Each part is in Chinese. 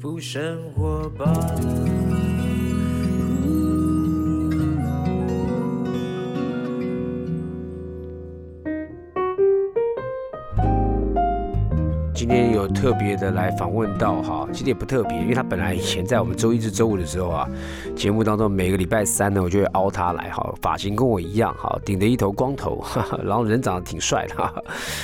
福生活吧。天有特别的来访问到哈，其实也不特别，因为他本来以前在我们周一至周五的时候啊，节目当中每个礼拜三呢，我就会凹他来哈，发型跟我一样哈，顶着一头光头，哈哈，然后人长得挺帅的哈，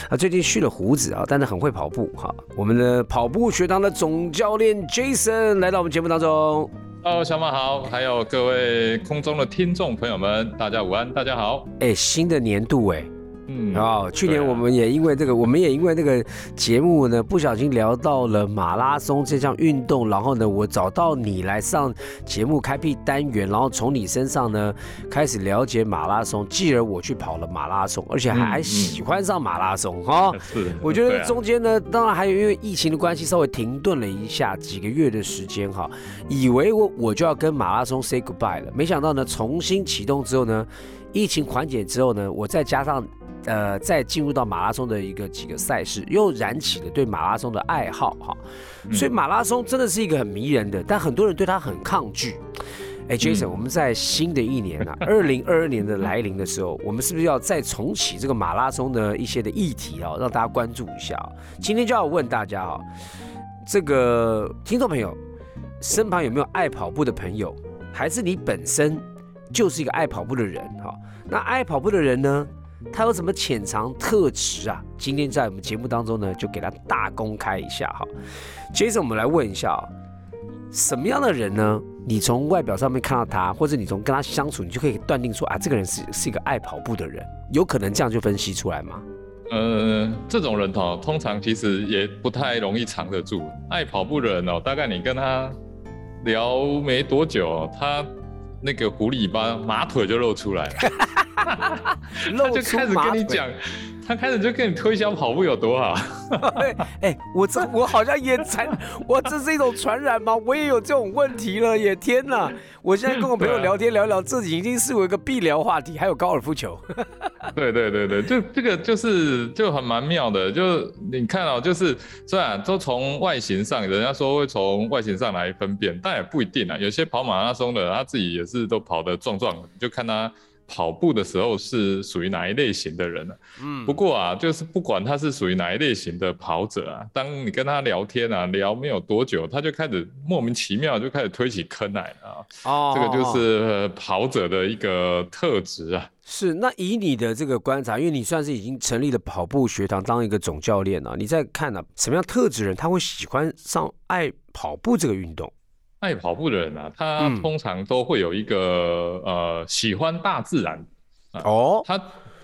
他最近蓄了胡子啊，但是很会跑步哈。我们的跑步学堂的总教练 Jason 来到我们节目当中。Hello，小马好，还有各位空中的听众朋友们，大家午安，大家好。哎，新的年度哎。嗯啊，去年我们也因为这个，我们也因为那个节目呢，不小心聊到了马拉松这项运动，然后呢，我找到你来上节目开辟单元，然后从你身上呢开始了解马拉松，继而我去跑了马拉松，而且还喜欢上马拉松哈。是，我觉得中间呢，当然还有因为疫情的关系，稍微停顿了一下几个月的时间哈，以为我我就要跟马拉松 say goodbye 了，没想到呢，重新启动之后呢，疫情缓解之后呢，我再加上。呃，再进入到马拉松的一个几个赛事，又燃起了对马拉松的爱好哈，所以马拉松真的是一个很迷人的，但很多人对它很抗拒。哎，Jason，我们在新的一年啊，二零二二年的来临的时候，我们是不是要再重启这个马拉松的一些的议题啊，让大家关注一下啊？今天就要问大家啊，这个听众朋友身旁有没有爱跑步的朋友，还是你本身就是一个爱跑步的人哈？那爱跑步的人呢？他有什么潜藏特质啊？今天在我们节目当中呢，就给他大公开一下哈。接着我们来问一下，什么样的人呢？你从外表上面看到他，或者你从跟他相处，你就可以断定说啊，这个人是是一个爱跑步的人，有可能这样就分析出来吗？呃，这种人哦，通常其实也不太容易藏得住。爱跑步的人哦，大概你跟他聊没多久，他那个狐狸般马腿就露出来了。他就开始跟你讲，他开始就跟你推销跑步有多好。哎，我这我好像也传，我这是一种传染吗？我也有这种问题了耶！天哪，我现在跟我朋友聊天聊聊，这已经是我一个必聊话题，还有高尔夫球。对对对对，就这个就是就很蛮妙的，就你看哦，就是虽然都从外形上，人家说会从外形上来分辨，但也不一定啊。有些跑马拉松的，他自己也是都跑得壮壮的，就看他。跑步的时候是属于哪一类型的人呢？嗯，不过啊，就是不管他是属于哪一类型的跑者啊，当你跟他聊天啊，聊没有多久，他就开始莫名其妙就开始推起坑来啊。哦，这个就是跑者的一个特质啊。是，那以你的这个观察，因为你算是已经成立了跑步学堂，当一个总教练了，你在看呢，什么样特质人他会喜欢上爱跑步这个运动？爱跑步的人啊，他通常都会有一个呃喜欢大自然哦，他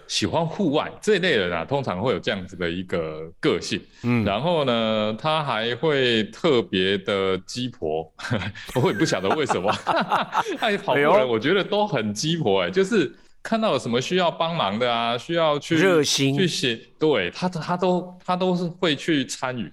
喜欢户外这一类人啊，通常会有这样子的一个个性。嗯，然后呢，他还会特别的鸡婆，我也不晓得为什么。爱跑步人我觉得都很鸡婆哎，就是看到有什么需要帮忙的啊，需要去热心去写，对他他都他都是会去参与。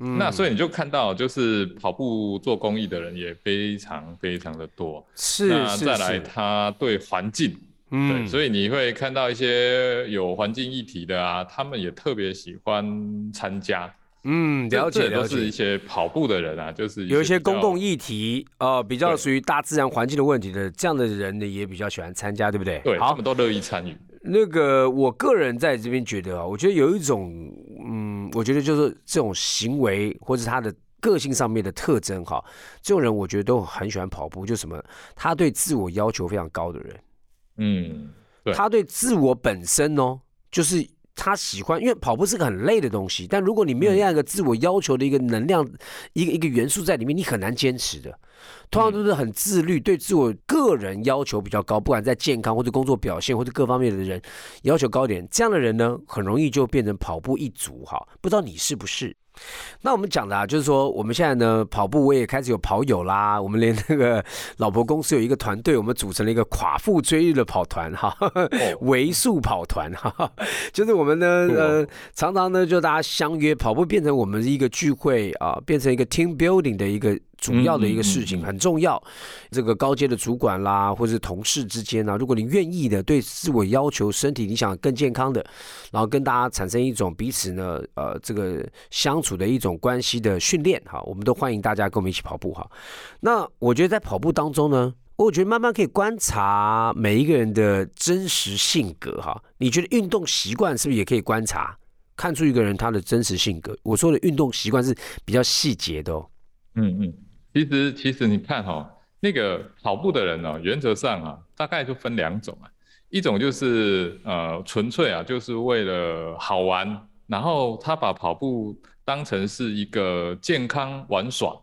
那所以你就看到，就是跑步做公益的人也非常非常的多。是那再来，他对环境，嗯，所以你会看到一些有环境议题的啊，他们也特别喜欢参加。嗯，了解了解。是一些跑步的人啊，就是有一些公共议题，呃，比较属于大自然环境的问题的，这样的人呢，也比较喜欢参加，对不对？对，他们都乐意参与。那个，我个人在这边觉得啊，我觉得有一种，嗯，我觉得就是这种行为或者他的个性上面的特征哈，这种人我觉得都很喜欢跑步，就什么，他对自我要求非常高的人，嗯，他对自我本身哦，就是他喜欢，因为跑步是个很累的东西，但如果你没有这样一个自我要求的一个能量，一个一个元素在里面，你很难坚持的。通常都是很自律，对自我个人要求比较高，不管在健康或者工作表现或者各方面的人要求高点，这样的人呢，很容易就变成跑步一族哈。不知道你是不是？那我们讲的啊，就是说我们现在呢跑步，我也开始有跑友啦。我们连那个 老婆公司有一个团队，我们组成了一个寡妇追日的跑团哈，为数跑团哈，就是我们呢呃常常呢就大家相约跑步，变成我们一个聚会啊，变成一个 team building 的一个。主要的一个事情，很重要。这个高阶的主管啦，或者是同事之间啊，如果你愿意的，对自我要求身体你想更健康的，然后跟大家产生一种彼此呢，呃，这个相处的一种关系的训练哈，我们都欢迎大家跟我们一起跑步哈。那我觉得在跑步当中呢，我觉得慢慢可以观察每一个人的真实性格哈。你觉得运动习惯是不是也可以观察？看出一个人他的真实性格。我说的运动习惯是比较细节的哦。嗯嗯，其实其实你看哈，那个跑步的人呢，原则上啊，大概就分两种啊。一种就是呃纯粹啊，就是为了好玩，然后他把跑步当成是一个健康玩耍。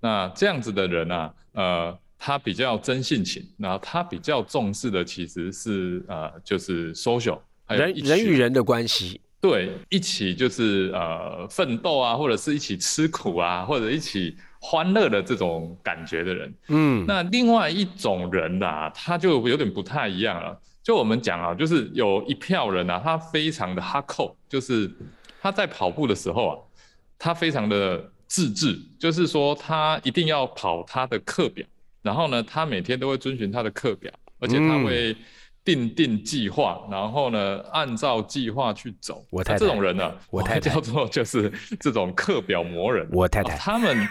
那这样子的人啊，呃，他比较真性情，然后他比较重视的其实是呃，就是 social，人人与人的关系。对，一起就是呃奋斗啊，或者是一起吃苦啊，或者一起欢乐的这种感觉的人。嗯，那另外一种人呐，他就有点不太一样了。就我们讲啊，就是有一票人啊，他非常的哈扣，就是他在跑步的时候啊，他非常的自制，就是说他一定要跑他的课表，然后呢，他每天都会遵循他的课表，而且他会。定定计划，然后呢，按照计划去走。我太太这种人呢，我太太叫做就是 这种课表魔人。我太太他 们，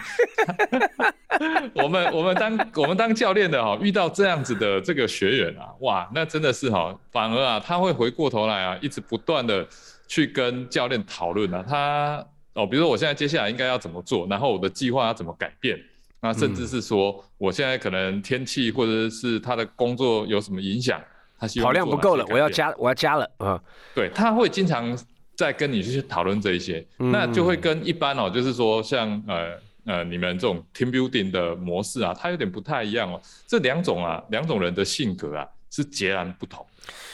我们我们当我们当教练的哈，遇到这样子的这个学员啊，哇，那真的是哈，反而啊，他会回过头来啊，一直不断的去跟教练讨论啊，他哦，比如说我现在接下来应该要怎么做，然后我的计划要怎么改变，那甚至是说我现在可能天气或者是他的工作有什么影响。跑量不够了，我要加，我要加了啊！对，他会经常在跟你去讨论这一些，那就会跟一般哦，就是说像呃呃你们这种 team building 的模式啊，它有点不太一样哦。这两种啊，两种人的性格啊是截然不同。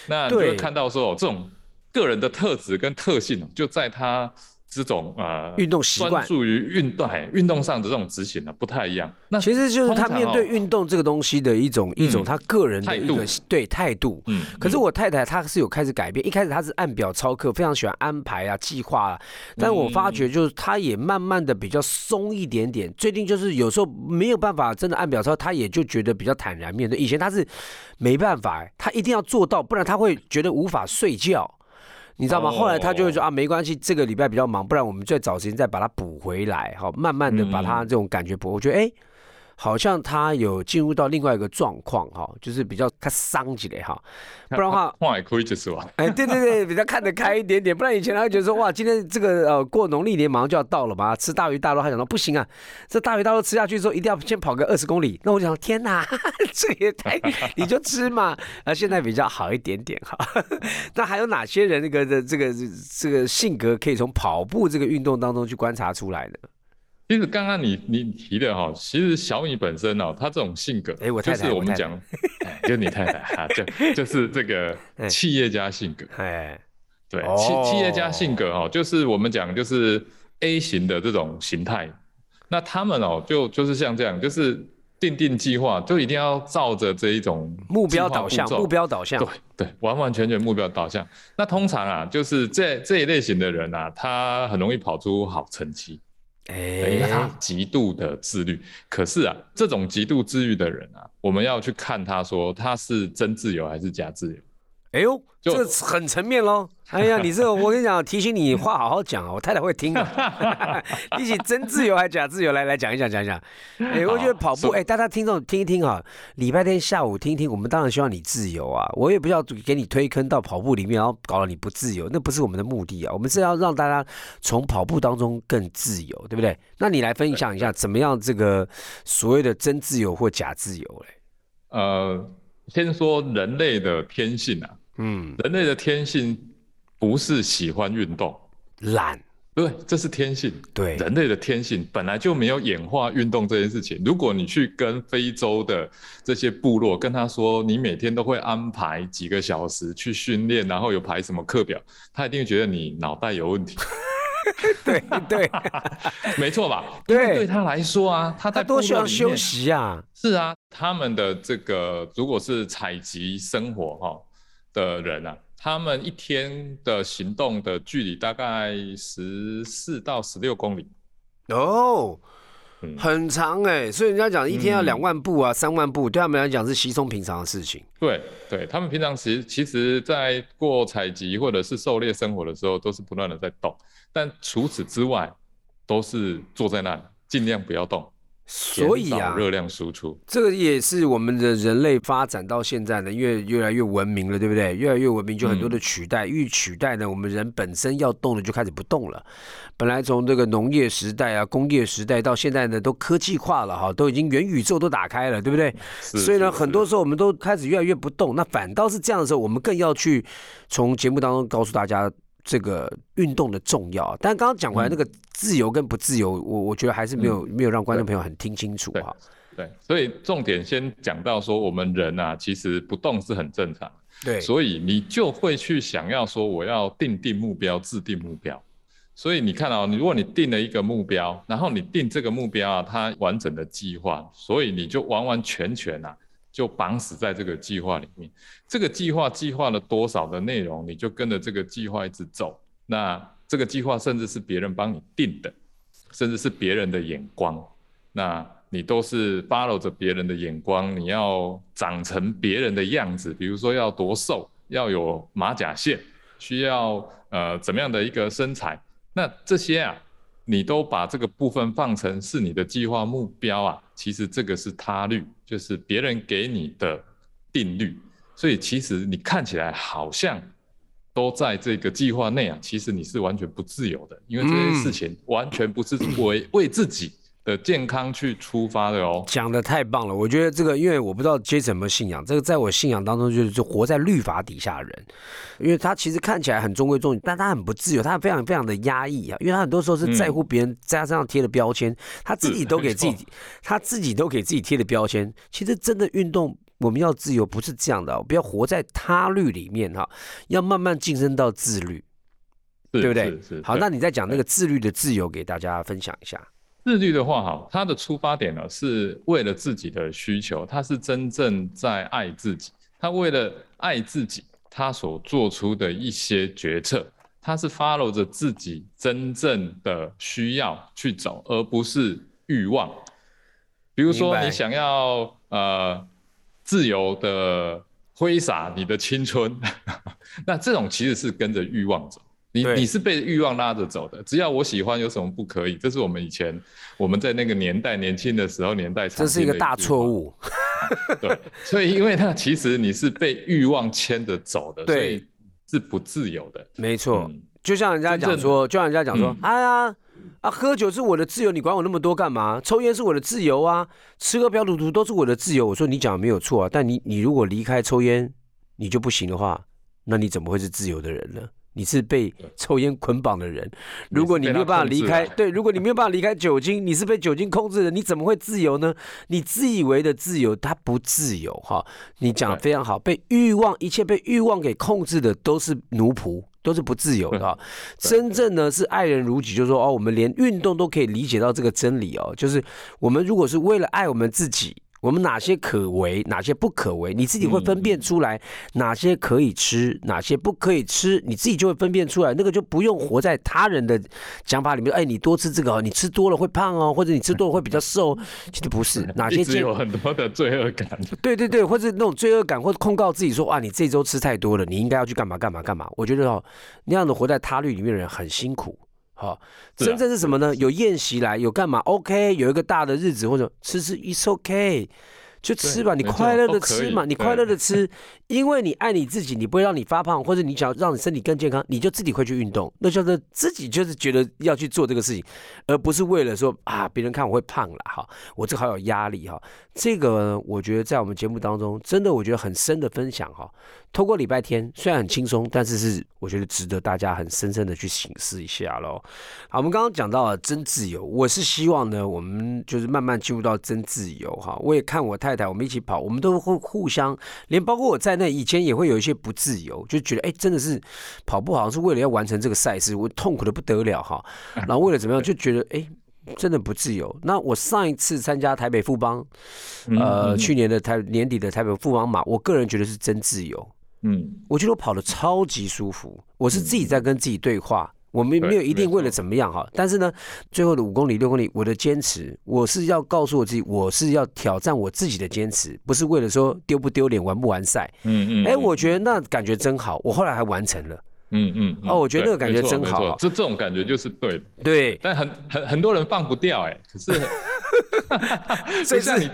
那就会看到说，哦这种个人的特质跟特性就在他。这种呃运动习惯，专注于运动，运动上的这种执行呢，不太一样。那其实就是他面对运动这个东西的一种一种他个人的一个对态度。嗯。可是我太太她是有开始改变，一开始她是按表操课，非常喜欢安排啊计划啊。但我发觉就是她也慢慢的比较松一点点。最近就是有时候没有办法真的按表操，她也就觉得比较坦然面对。以前她是没办法，她一定要做到，不然她会觉得无法睡觉。你知道吗？后来他就会说啊，没关系，这个礼拜比较忙，不然我们再找时间再把它补回来，好，慢慢的把它这种感觉补。我觉得哎。好像他有进入到另外一个状况哈，就是比较他伤起来哈，不然的话，话也可以就是吧。哎，对对对，比较看得开一点点，不然以前他会觉得说哇，今天这个呃过农历年马上就要到了嘛，吃大鱼大肉，他想说不行啊，这大鱼大肉吃下去之后，一定要先跑个二十公里。那我想天哪，这也太你就吃嘛。啊，现在比较好一点点哈。那还有哪些人那个的这个这个性格可以从跑步这个运动当中去观察出来呢？其实刚刚你你提的哈，其实小米本身哦，他这种性格，哎，我太太，就是我们讲，就你太太 哈，就就是这个 企业家性格，哎，对，企企业家性格哦，就是我们讲就是 A 型的这种形态，那他们哦，就就是像这样，就是定定计划，就一定要照着这一种目标导向，目标导向，对对，完完全全目标导向。那通常啊，就是这这一类型的人啊，他很容易跑出好成绩。哎，他极度的自律，可是啊，这种极度自律的人啊，我们要去看他说他是真自由还是假自由。哎呦，这很层面喽！哎呀，你这个我跟你讲，提醒你话好好讲啊，我太太会听啊。一起真自由还假自由，来来讲一讲，讲一讲。哎，我觉得跑步，哎，大家听众听一听啊，礼拜天下午听一听，我们当然希望你自由啊，我也不要给你推坑到跑步里面，然后搞得你不自由，那不是我们的目的啊，我们是要让大家从跑步当中更自由，对不对？那你来分享一下，怎么样这个所谓的真自由或假自由嘞？呃，先说人类的天性啊。嗯，人类的天性不是喜欢运动，懒，对，这是天性。对，人类的天性本来就没有演化运动这件事情。如果你去跟非洲的这些部落跟他说，你每天都会安排几个小时去训练，然后有排什么课表，他一定会觉得你脑袋有问题。对 对，没错吧？对，对他来说啊，他在多需要休息啊。是啊，他们的这个如果是采集生活哈。的人啊，他们一天的行动的距离大概十四到十六公里。哦，很长哎，所以人家讲一天要两万步啊，三万步，对他们来讲是稀松平常的事情。对，对他们平常其实其实，在过采集或者是狩猎生活的时候，都是不断的在动，但除此之外，都是坐在那里，尽量不要动。所以啊，热量输出，这个也是我们的人类发展到现在呢，越越来越文明了，对不对？越来越文明，就很多的取代，越取代呢，我们人本身要动的就开始不动了。本来从这个农业时代啊、工业时代到现在呢，都科技化了哈，都已经元宇宙都打开了，对不对？所以呢，很多时候我们都开始越来越不动。那反倒是这样的时候，我们更要去从节目当中告诉大家。这个运动的重要，但刚刚讲回来那个自由跟不自由，我我觉得还是没有没有让观众朋友很听清楚哈。对，所以重点先讲到说，我们人啊，其实不动是很正常。对，所以你就会去想要说，我要定定目标，制定目标。所以你看啊，你如果你定了一个目标，然后你定这个目标啊，它完整的计划，所以你就完完全全啊。就绑死在这个计划里面，这个计划计划了多少的内容，你就跟着这个计划一直走。那这个计划甚至是别人帮你定的，甚至是别人的眼光，那你都是 follow 着别人的眼光，你要长成别人的样子，比如说要多瘦，要有马甲线，需要呃怎么样的一个身材，那这些啊。你都把这个部分放成是你的计划目标啊，其实这个是他律，就是别人给你的定律，所以其实你看起来好像都在这个计划内啊，其实你是完全不自由的，因为这些事情完全不是为为自己。的健康去出发的哦，讲的太棒了！我觉得这个，因为我不知道 Jason 有没有信仰，这个在我信仰当中就是就活在律法底下的人，因为他其实看起来很中规中矩，但他很不自由，他非常非常的压抑啊，因为他很多时候是在乎别人在他身上贴的标签，他自己都给自己，他自己都给自己贴的标签。其实真的运动，我们要自由不是这样的，不要活在他律里面哈，要慢慢晋升到自律，对不对？好，那你再讲那个自律的自由给大家分享一下。自律的话，哈，他的出发点呢是为了自己的需求，他是真正在爱自己，他为了爱自己，他所做出的一些决策，他是 follow 着自己真正的需要去走，而不是欲望。比如说，你想要呃自由的挥洒你的青春，那这种其实是跟着欲望走。你你是被欲望拉着走的，只要我喜欢，有什么不可以？这是我们以前我们在那个年代年轻的时候年代，这是一个大错误。对，所以因为它其实你是被欲望牵着走的，所以是不自由的。没错，就像人家讲说，就像人家讲说，哎呀啊，喝酒是我的自由，你管我那么多干嘛？抽烟是我的自由啊，吃喝嫖赌毒都是我的自由。我说你讲的没有错啊，但你你如果离开抽烟，你就不行的话，那你怎么会是自由的人呢？你是被抽烟捆绑的人，如果你没有办法离开，对，如果你没有办法离开酒精，你是被酒精控制的，你怎么会自由呢？你自以为的自由，它不自由哈。你讲的非常好，被欲望，一切被欲望给控制的都是奴仆，都是不自由的。真正呢是爱人如己，就是说哦，我们连运动都可以理解到这个真理哦，就是我们如果是为了爱我们自己。我们哪些可为，哪些不可为，你自己会分辨出来。哪些可以吃，哪些不可以吃，你自己就会分辨出来。那个就不用活在他人的想法里面。哎，你多吃这个，你吃多了会胖哦，或者你吃多了会比较瘦。其实不是，哪些有很多的罪恶感。对对对，或者那种罪恶感，或者控告自己说，哇，你这周吃太多了，你应该要去干嘛干嘛干嘛。我觉得哦，那样的活在他律里面的人很辛苦。好，真正是什么呢？有宴席来，有干嘛？OK，有一个大的日子，或者吃吃，It's OK。就吃吧，你快乐的吃嘛，你快乐的吃，因为你爱你自己，你不会让你发胖，或者你想要让你身体更健康，你就自己会去运动，那叫做自己就是觉得要去做这个事情，而不是为了说啊别人看我会胖了哈，我这好有压力哈，这个我觉得在我们节目当中真的我觉得很深的分享哈，透过礼拜天虽然很轻松，但是是我觉得值得大家很深深的去醒思一下喽。好，我们刚刚讲到了真自由，我是希望呢，我们就是慢慢进入到真自由哈，我也看我太。太太，我们一起跑，我们都会互相，连包括我在内，以前也会有一些不自由，就觉得哎，真的是跑步好像是为了要完成这个赛事，我痛苦的不得了哈。然后为了怎么样，就觉得哎，真的不自由。那我上一次参加台北富邦，呃，去年的台年底的台北富邦马，我个人觉得是真自由。嗯，我觉得我跑的超级舒服，我是自己在跟自己对话。我们对没有一定为了怎么样哈，但是呢，最后的五公里、六公里，我的坚持，我是要告诉我自己，我是要挑战我自己的坚持，不是为了说丢不丢脸、完不完赛。嗯嗯，哎，嗯我觉得那感觉真好，我后来还完成了。嗯嗯嗯哦我觉得那个感觉真好这这种感觉就是对的，对，但很很很多人放不掉哎、可是 所以是不像你，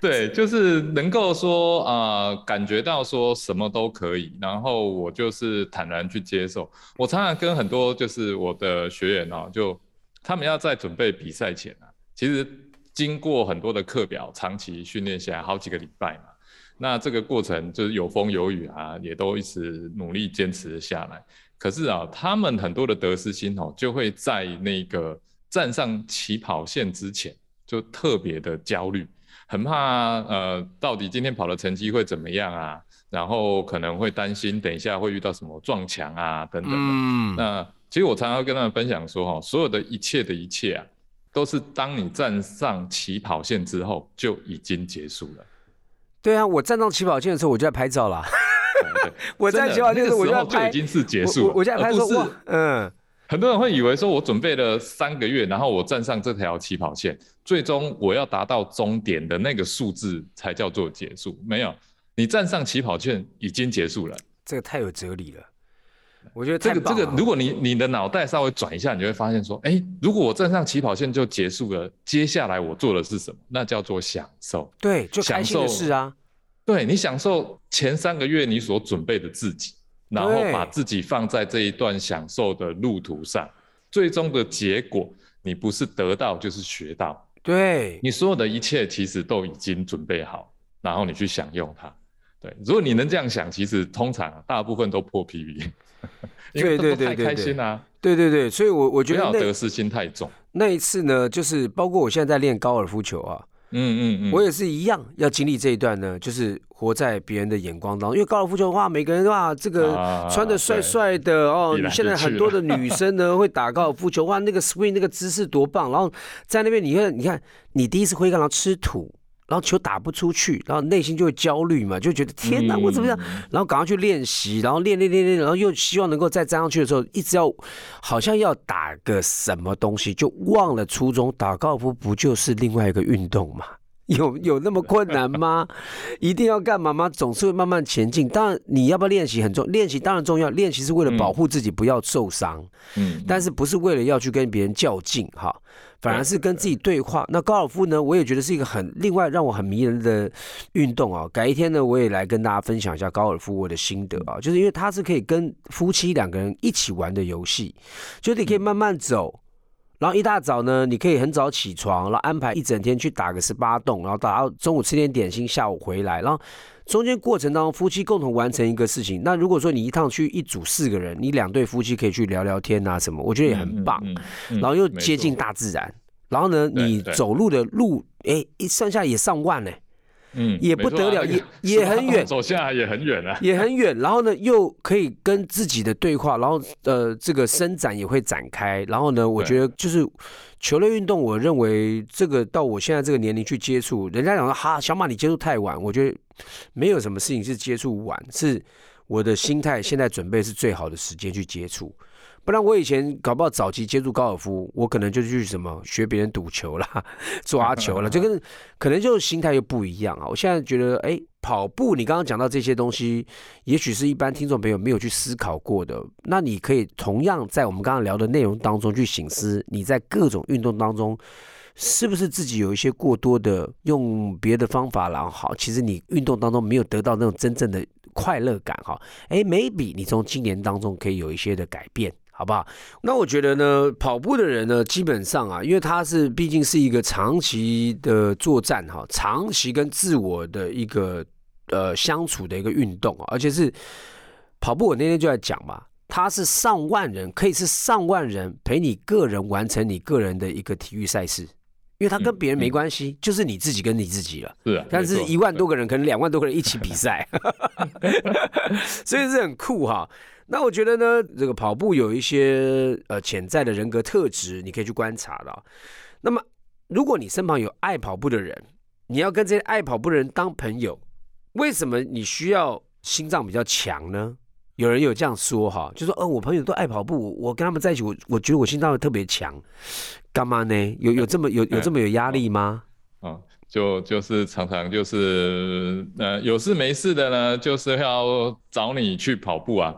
对，就是能够说啊、感觉到说什么都可以，然后我就是坦然去接受。我常常跟很多就是我的学员哦，就他们要在准备比赛前啊，其实经过很多的课表，长期训练下来好几个礼拜嘛。那这个过程就是有风有雨啊，也都一直努力坚持下来。可是啊，他们很多的得失心哦，就会在那个站上起跑线之前就特别的焦虑，很怕呃，到底今天跑的成绩会怎么样啊？然后可能会担心等一下会遇到什么撞墙啊等等的。嗯，那其实我常常跟他们分享说，哈，所有的一切的一切啊，都是当你站上起跑线之后就已经结束了。对啊，我站上起跑线的时候，我就在拍照啦。我站起跑线的时候，我就在拍，就已经是结束了，我我就在拍而不是说哇，嗯，很多人会以为说，我准备了三个月，然后我站上这条起跑线，最终我要达到终点的那个数字才叫做结束。没有，你站上起跑线已经结束了。这个太有哲理了。我觉得这个这个如果你你的脑袋稍微转一下，你就会发现说，哎，如果我站上起跑线就结束了，接下来我做的是什么？那叫做享受。对，就开心的享受事啊。对你享受前三个月你所准备的自己，然后把自己放在这一段享受的路途上，最终的结果，你不是得到就是学到，对，你所有的一切其实都已经准备好，然后你去享用它。对，如果你能这样想，其实通常大部分都破因为对对对对对开心啦、对对对，所以我我觉得不要得失心太重。那一次呢，就是包括我现在在练高尔夫球啊，嗯嗯嗯，我也是一样要经历这一段呢，就是活在别人的眼光当中。因为高尔夫球哇，每个人哇，这个啊穿的帅帅的哦，你现在很多的女生呢会打高尔夫球，哇，那个 swing 那个姿势多棒，然后在那边你看，你看你第一次挥杆然后吃土。然后球打不出去，然后内心就会焦虑嘛，就觉得天哪，我怎么样？嗯然后赶快去练习，然后练练练练，然后又希望能够再站上去的时候，一直要好像要打个什么东西，就忘了初衷。打高尔夫不就是另外一个运动吗？有有那么困难吗？一定要干嘛吗？总是会慢慢前进。当然，你要不要练习很重，练习当然重要。练习是为了保护自己不要受伤，嗯，但是不是为了要去跟别人较劲哈，反而是跟自己对话。那高尔夫呢，我也觉得是一个很另外让我很迷人的运动啊。改一天呢，我也来跟大家分享一下高尔夫我的心得啊，就是因为它是可以跟夫妻两个人一起玩的游戏，就你可以慢慢走。然后一大早呢，你可以很早起床，然后安排一整天去打个十八洞，然后打到中午吃点点心，下午回来，然后中间过程当中夫妻共同完成一个事情。那如果说你一趟去一组四个人，你两对夫妻可以去聊聊天啊什么，我觉得也很棒。嗯，嗯嗯然后又接近大自然，然后呢，你走路的路，哎，一剩下也上万呢，嗯，也不得了那个也也很远 走下来也很远啊。也很远，然后呢，又可以跟自己的对话，然后呃，这个伸展也会展开，然后呢，我对觉得就是球类运动，我认为这个到我现在这个年龄去接触，人家讲说哈，小马你接触太晚，我觉得没有什么事情是接触晚，是我的心态现在准备是最好的时间去接触。不然我以前搞不好早期接触高尔夫，我可能就去什么学别人赌球啦、抓球了，就跟可能就心态又不一样啊。我现在觉得，哎，跑步你刚刚讲到这些东西，也许是一般听众朋友没有去思考过的。那你可以同样在我们刚刚聊的内容当中去醒思，你在各种运动当中。是不是自己有一些过多的用别的方法，然后好，其实你运动当中没有得到那种真正的快乐感哈？哎，maybe 你从今年当中可以有一些的改变。好不好？那我觉得呢，跑步的人呢，基本上啊，因为他是毕竟是一个长期的作战哈，长期跟自我的一个呃相处的一个运动啊，而且是跑步。我那天就在讲嘛，他是上万人，可以是上万人陪你个人完成你个人的一个体育赛事，因为他跟别人没关系，就是你自己跟你自己了。是啊，但是一万多个人，可能两万多个人一起比赛，所以是很酷哈。那我觉得呢，这个跑步有一些呃潜在的人格特质，你可以去观察的。那么，如果你身旁有爱跑步的人，你要跟这些爱跑步的人当朋友，为什么你需要心脏比较强呢？有人有这样说哈，就说，呃，我朋友都爱跑步，我跟他们在一起，我我觉得我心脏会特别强，干嘛呢？有有这么有有这么有压力吗？啊，就就是常常就是呃有事没事的呢，就是要找你去跑步啊。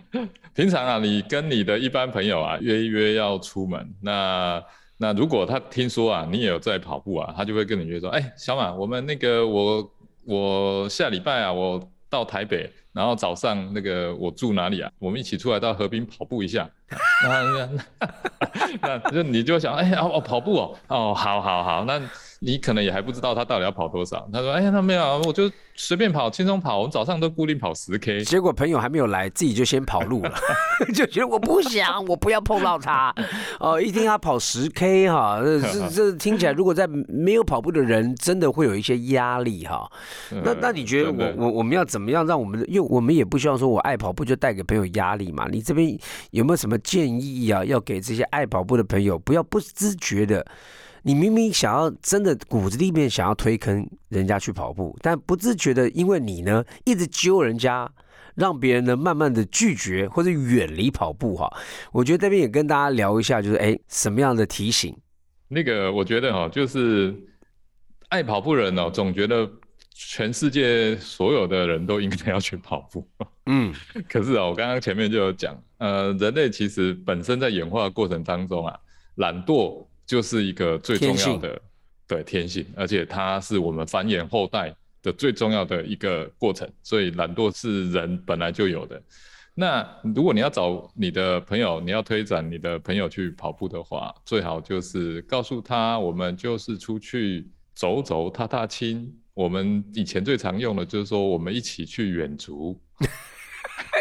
平常啊，你跟你的一般朋友啊约一约要出门，那那如果他听说啊你也有在跑步啊，他就会跟你约说，哎，小马，我们那个我我下礼拜啊，我到台北，然后早上那个我住哪里啊，我们一起出来到河滨跑步一下。那 那那就你就想，哎哦哦跑步哦，哦好好好，那。你可能也还不知道他到底要跑多少。他说：“哎呀，他没有，我就随便跑，轻松跑。我们早上都固定跑十 K。”结果朋友还没有来，自己就先跑路了，就觉得我不想，我不要碰到他。哦，一听他跑十 K 哈，这 这听起来，如果在没有跑步的人，真的会有一些压力哈。那那你觉得我我我们要怎么样让我们？因为我们也不希望说我爱跑步就带给朋友压力嘛。你这边有没有什么建议啊？要给这些爱跑步的朋友，不要不自觉的。你明明想要真的骨子里面想要推坑人家去跑步，但不自觉的，因为你呢一直揪人家，让别人呢慢慢的拒绝或者远离跑步哈。我觉得这边也跟大家聊一下，就是哎什么样的提醒？那个我觉得哈，就是爱跑步人哦，总觉得全世界所有的人都应该要去跑步。嗯，可是啊，我刚刚前面就有讲，呃，人类其实本身在演化过程当中啊，懒惰。就是一个最重要的对天性，而且它是我们繁衍后代的最重要的一个过程，所以懒惰是人本来就有的。那如果你要找你的朋友，你要推展你的朋友去跑步的话，最好就是告诉他，我们就是出去走走、踏踏青。我们以前最常用的就是说，我们一起去远足。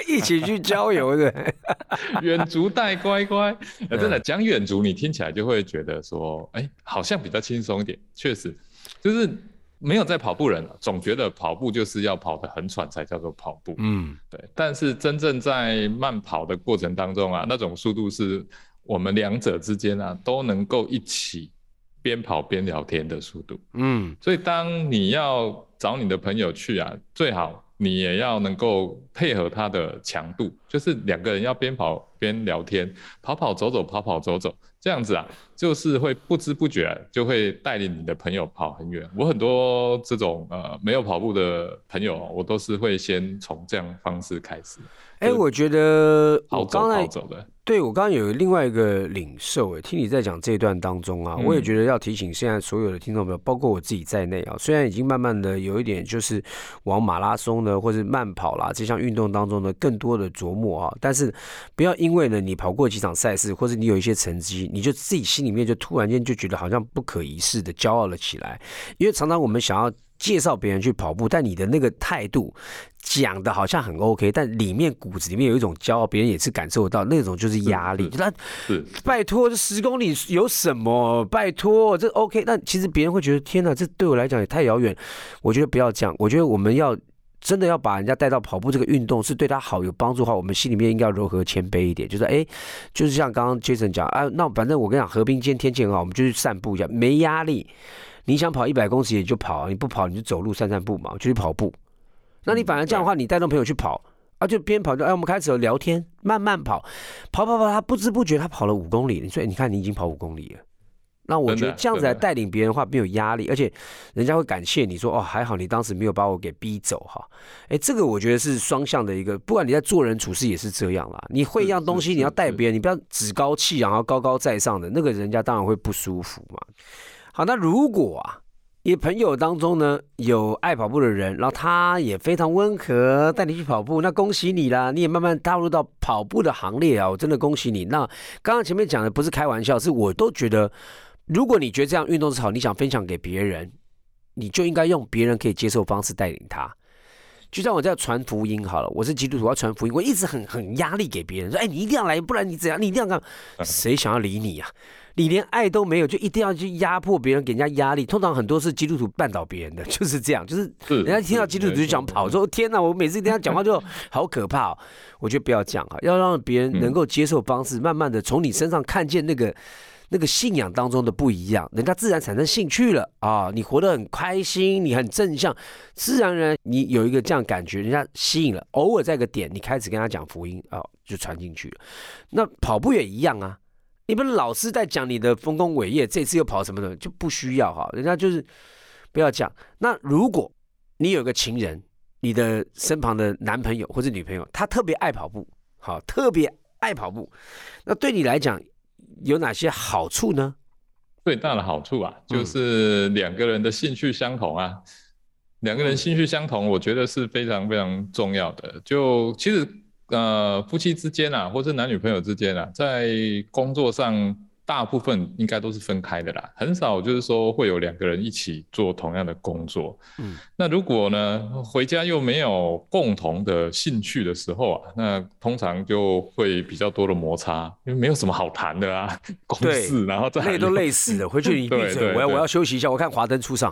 一起去郊游的，远足带乖乖。真的讲远足，你听起来就会觉得说，哎，好像比较轻松一点。确实，就是没有在跑步人了，总觉得跑步就是要跑得很喘才叫做跑步。嗯，对。但是真正在慢跑的过程当中啊，那种速度是我们两者之间啊都能够一起边跑边聊天的速度。嗯，所以当你要找你的朋友去啊，最好。你也要能够配合他的强度，就是两个人要边跑边聊天，跑跑走走，跑跑走走，这样子啊，就是会不知不觉就会带领你的朋友跑很远。我很多这种呃没有跑步的朋友，我都是会先从这样方式开始。哎，我觉得跑走跑走的。对我刚刚有另外一个领受，哎，听你在讲这一段当中啊，我也觉得要提醒现在所有的听众朋友，包括我自己在内啊，虽然已经慢慢的有一点就是往马拉松呢，或是慢跑啦这项运动当中呢，更多的琢磨啊，但是不要因为呢你跑过几场赛事，或者你有一些成绩，你就自己心里面就突然间就觉得好像不可一世的骄傲了起来，因为常常我们想要。介绍别人去跑步，但你的那个态度讲的好像很 OK，但里面骨子里面有一种骄傲，别人也是感受到那种就是压力。那拜托，这十公里有什么？拜托，这 OK。但其实别人会觉得，天哪，这对我来讲也太遥远。我觉得不要这样。我觉得我们要真的要把人家带到跑步这个运动是对他好有帮助的话，我们心里面应该要柔和谦卑一点，就是哎，就是像刚刚 Jason 讲，啊，那反正我跟你讲，河滨今天天气很好，我们就去散步一下，没压力。你想跑一百公尺也就跑，你不跑你就走路散散步嘛，就去跑步。那你反而这样的话，你带动朋友去跑啊，就边跑就哎，我们开始聊天，慢慢跑，跑跑跑，他不知不觉他跑了五公里。所以你看，你已经跑五公里了。那我觉得这样子来带领别人的话没有压力，而且人家会感谢你说哦，还好你当时没有把我给逼走哈。哎，这个我觉得是双向的一个，不管你在做人处事也是这样啦。你会一样东西，你要带别人，你不要趾高气扬，然后高高在上的那个人家当然会不舒服嘛。好，那如果啊，你朋友当中呢有爱跑步的人，然后他也非常温和，带你去跑步，那恭喜你啦，你也慢慢踏入到跑步的行列啊，我真的恭喜你。那刚刚前面讲的不是开玩笑，是我都觉得，如果你觉得这样运动是好，你想分享给别人，你就应该用别人可以接受方式带领他。就像我在传福音好了，我是基督徒要传福音，我一直很很压力给别人说，哎，你一定要来，不然你怎样？你一定要干？谁想要理你呀？你连爱都没有，就一定要去压迫别人，给人家压力。通常很多是基督徒绊倒别人的，就是这样。就是人家听到基督徒就想跑，说天哪，我每次听他讲话就好可怕。我觉得不要讲啊，要让别人能够接受方式，慢慢的从你身上看见那个那个信仰当中的不一样，人家自然产生兴趣了啊！你活得很开心，你很正向，自然而然你有一个这样感觉，人家吸引了。偶尔在一个点，你开始跟他讲福音啊，就传进去了。那跑步也一样啊，你不是老是在讲你的丰功伟业，这次又跑什么的，就不需要哈。人家就是不要讲。那如果你有个情人，你的身旁的男朋友或者女朋友，他特别爱跑步，好，特别爱跑步，那对你来讲。有哪些好处呢？最大的好处啊，就是两个人的兴趣相同啊。两个人兴趣相同，我觉得是非常非常重要的。就其实呃，夫妻之间啊，或是男女朋友之间啊，在工作上。大部分应该都是分开的啦，很少就是说会有两个人一起做同样的工作。嗯，那如果呢回家又没有共同的兴趣的时候啊，那通常就会比较多的摩擦，因为没有什么好谈的啊，公事，然后再累都累死了，回去你 闭嘴，我要我要休息一下，我看华灯初上。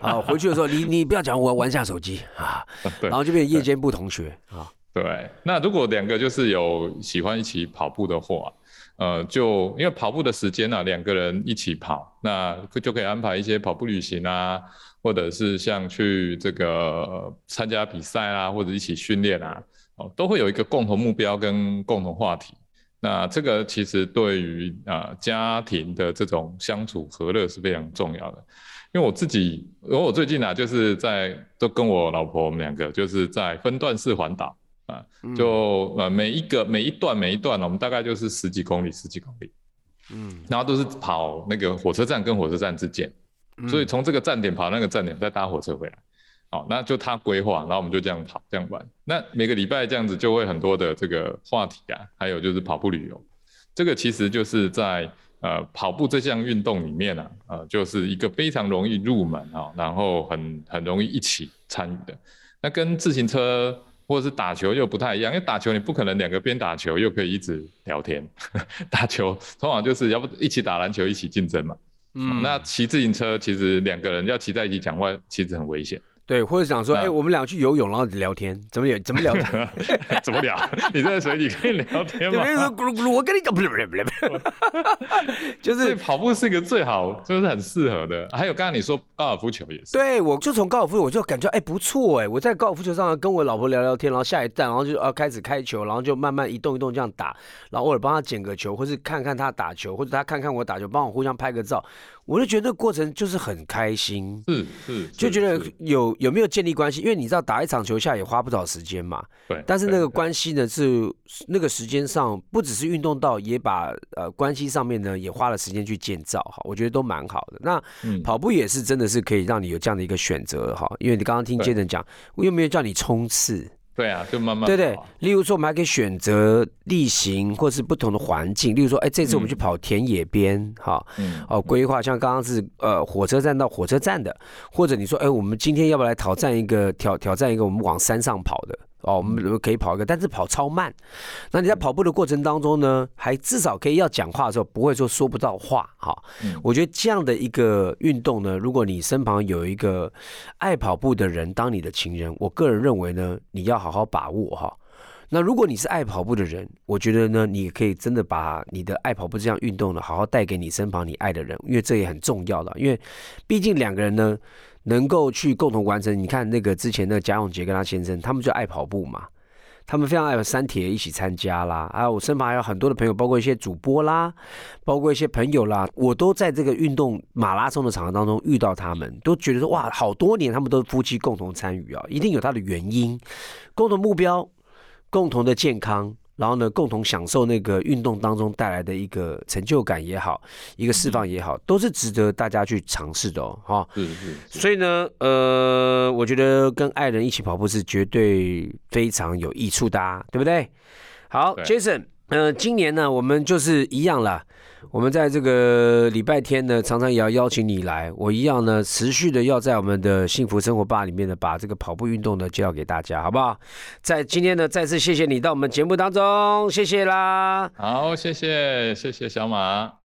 啊，回去的时候你你不要讲，我玩下手机啊，然后就变夜间部同学啊。对，那如果两个就是有喜欢一起跑步的话。呃，就因为跑步的时间呢，两个人一起跑，那就可以安排一些跑步旅行啊，或者是像去这个参加比赛啊，或者一起训练啊，哦，都会有一个共同目标跟共同话题。那这个其实对于啊家庭的这种相处和乐是非常重要的。因为我自己，因为我最近啊，就是在都跟我老婆我们两个就是在分段式环岛。啊，就呃每一个每一段每一段呢，我们大概就是十几公里十几公里，嗯，然后都是跑那个火车站跟火车站之间，所以从这个站点跑那个站点再搭火车回来，好，那就他规划，然后我们就这样跑这样玩。那每个礼拜这样子就会很多的这个话题啊，还有就是跑步旅游，这个其实就是在呃跑步这项运动里面呢，呃就是一个非常容易入门啊，然后很很容易一起参与的。那跟自行车。或者是打球又不太一样，因为打球你不可能两个边打球又可以一直聊天，打球通常就是要不一起打篮球一起竞争嘛。嗯，那骑自行车其实两个人要骑在一起讲话，其实很危险。对，或者想说，哎，我们俩去游泳，然后聊天，怎么也？怎么聊？怎么聊？你在水里可以聊天 吗？咕噜咕噜，我跟你讲，不是不是不是，就是跑步是一个最好，就是很适合的。还有刚刚你说高尔夫球也是。对，我就从高尔夫，我就感觉哎不错哎，我在高尔夫球上跟我老婆聊聊天，然后下一站，然后就啊开始开球，然后就慢慢一动一动这样打，然后偶尔帮他捡个球，或是看看他打球，或者他看看我打球，帮我互相拍个照。我就觉得过程就是很开心，嗯嗯，就觉得有有没有建立关系，因为你知道打一场球下也花不少时间嘛，对。但是那个关系呢是那个时间上不只是运动到，也把呃关系上面呢也花了时间去建造哈，我觉得都蛮好的。那跑步也是真的是可以让你有这样的一个选择哈，因为你刚刚听杰森讲，我又没有叫你冲刺。对啊，就慢慢对对。例如说，我们还可以选择地形或是不同的环境。例如说，哎，这次我们去跑田野边，哈，哦，规划像刚刚是呃火车站到火车站的，或者你说，哎，我们今天要不要来挑战一个挑挑战一个我们往山上跑的？哦，我们可以跑一个，但是跑超慢。那你在跑步的过程当中呢，还至少可以要讲话的时候不会说说不到话哈。我觉得这样的一个运动呢，如果你身旁有一个爱跑步的人当你的情人，我个人认为呢，你要好好把握哈。那如果你是爱跑步的人，我觉得呢，你可以真的把你的爱跑步这项运动呢，好好带给你身旁你爱的人，因为这也很重要了。因为毕竟两个人呢。能够去共同完成，你看那个之前那个贾永杰跟他先生，他们就爱跑步嘛，他们非常爱山铁一起参加啦，啊我身旁还有很多的朋友，包括一些主播啦，包括一些朋友啦，我都在这个运动马拉松的场合当中遇到他们，都觉得说哇，好多年他们都夫妻共同参与啊，一定有他的原因，共同目标，共同的健康。然后呢，共同享受那个运动当中带来的一个成就感也好，一个释放也好，都是值得大家去尝试的哦，哈。嗯嗯。所以呢，呃，我觉得跟爱人一起跑步是绝对非常有益处的，对不对？好，Jason，呃，今年呢，我们就是一样了。我们在这个礼拜天呢，常常也要邀请你来，我一样呢，持续的要在我们的幸福生活吧里面呢，把这个跑步运动呢介绍给大家，好不好？在今天呢，再次谢谢你到我们节目当中，谢谢啦。好，谢谢，谢谢小马。